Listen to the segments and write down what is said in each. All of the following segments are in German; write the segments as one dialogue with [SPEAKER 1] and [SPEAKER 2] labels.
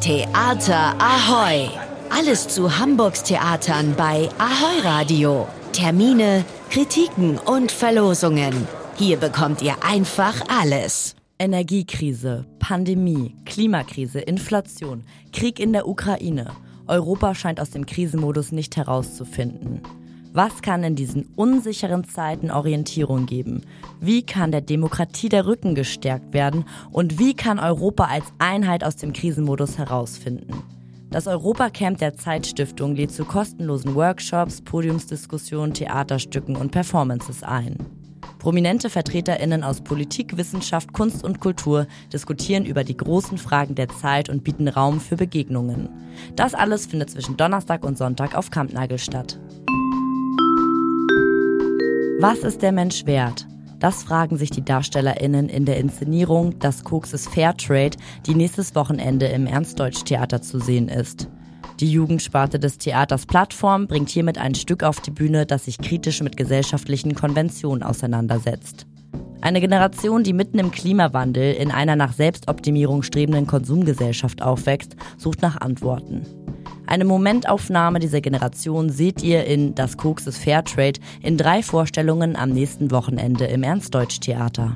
[SPEAKER 1] Theater Ahoy! Alles zu Hamburgs Theatern bei Ahoy Radio. Termine, Kritiken und Verlosungen. Hier bekommt ihr einfach alles.
[SPEAKER 2] Energiekrise, Pandemie, Klimakrise, Inflation, Krieg in der Ukraine. Europa scheint aus dem Krisenmodus nicht herauszufinden. Was kann in diesen unsicheren Zeiten Orientierung geben? Wie kann der Demokratie der Rücken gestärkt werden? Und wie kann Europa als Einheit aus dem Krisenmodus herausfinden? Das Europacamp der Zeitstiftung lädt zu kostenlosen Workshops, Podiumsdiskussionen, Theaterstücken und Performances ein. Prominente VertreterInnen aus Politik, Wissenschaft, Kunst und Kultur diskutieren über die großen Fragen der Zeit und bieten Raum für Begegnungen. Das alles findet zwischen Donnerstag und Sonntag auf Kampnagel statt. Was ist der Mensch wert? Das fragen sich die DarstellerInnen in der Inszenierung Das Koks ist Fairtrade, die nächstes Wochenende im Ernstdeutsch-Theater zu sehen ist. Die Jugendsparte des Theaters Plattform bringt hiermit ein Stück auf die Bühne, das sich kritisch mit gesellschaftlichen Konventionen auseinandersetzt. Eine Generation, die mitten im Klimawandel in einer nach Selbstoptimierung strebenden Konsumgesellschaft aufwächst, sucht nach Antworten. Eine Momentaufnahme dieser Generation seht ihr in Das Koks ist Fairtrade in drei Vorstellungen am nächsten Wochenende im Ernstdeutsch-Theater.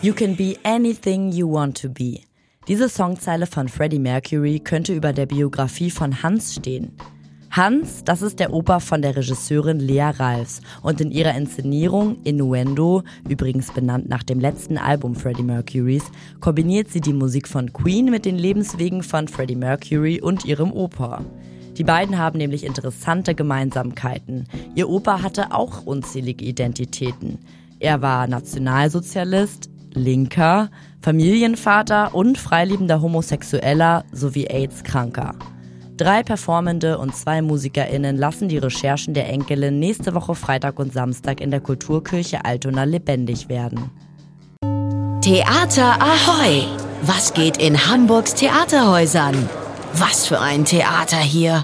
[SPEAKER 2] You can be anything you want to be. Diese Songzeile von Freddie Mercury könnte über der Biografie von Hans stehen. Hans, das ist der Opa von der Regisseurin Lea Ralfs und in ihrer Inszenierung Innuendo, übrigens benannt nach dem letzten Album Freddie Mercurys, kombiniert sie die Musik von Queen mit den Lebenswegen von Freddie Mercury und ihrem Opa. Die beiden haben nämlich interessante Gemeinsamkeiten. Ihr Opa hatte auch unzählige Identitäten. Er war Nationalsozialist, Linker, Familienvater und freiliebender Homosexueller sowie AIDS-Kranker. Drei Performende und zwei MusikerInnen lassen die Recherchen der Enkelin nächste Woche Freitag und Samstag in der Kulturkirche Altona lebendig werden.
[SPEAKER 1] Theater Ahoy! Was geht in Hamburgs Theaterhäusern? Was für ein Theater hier!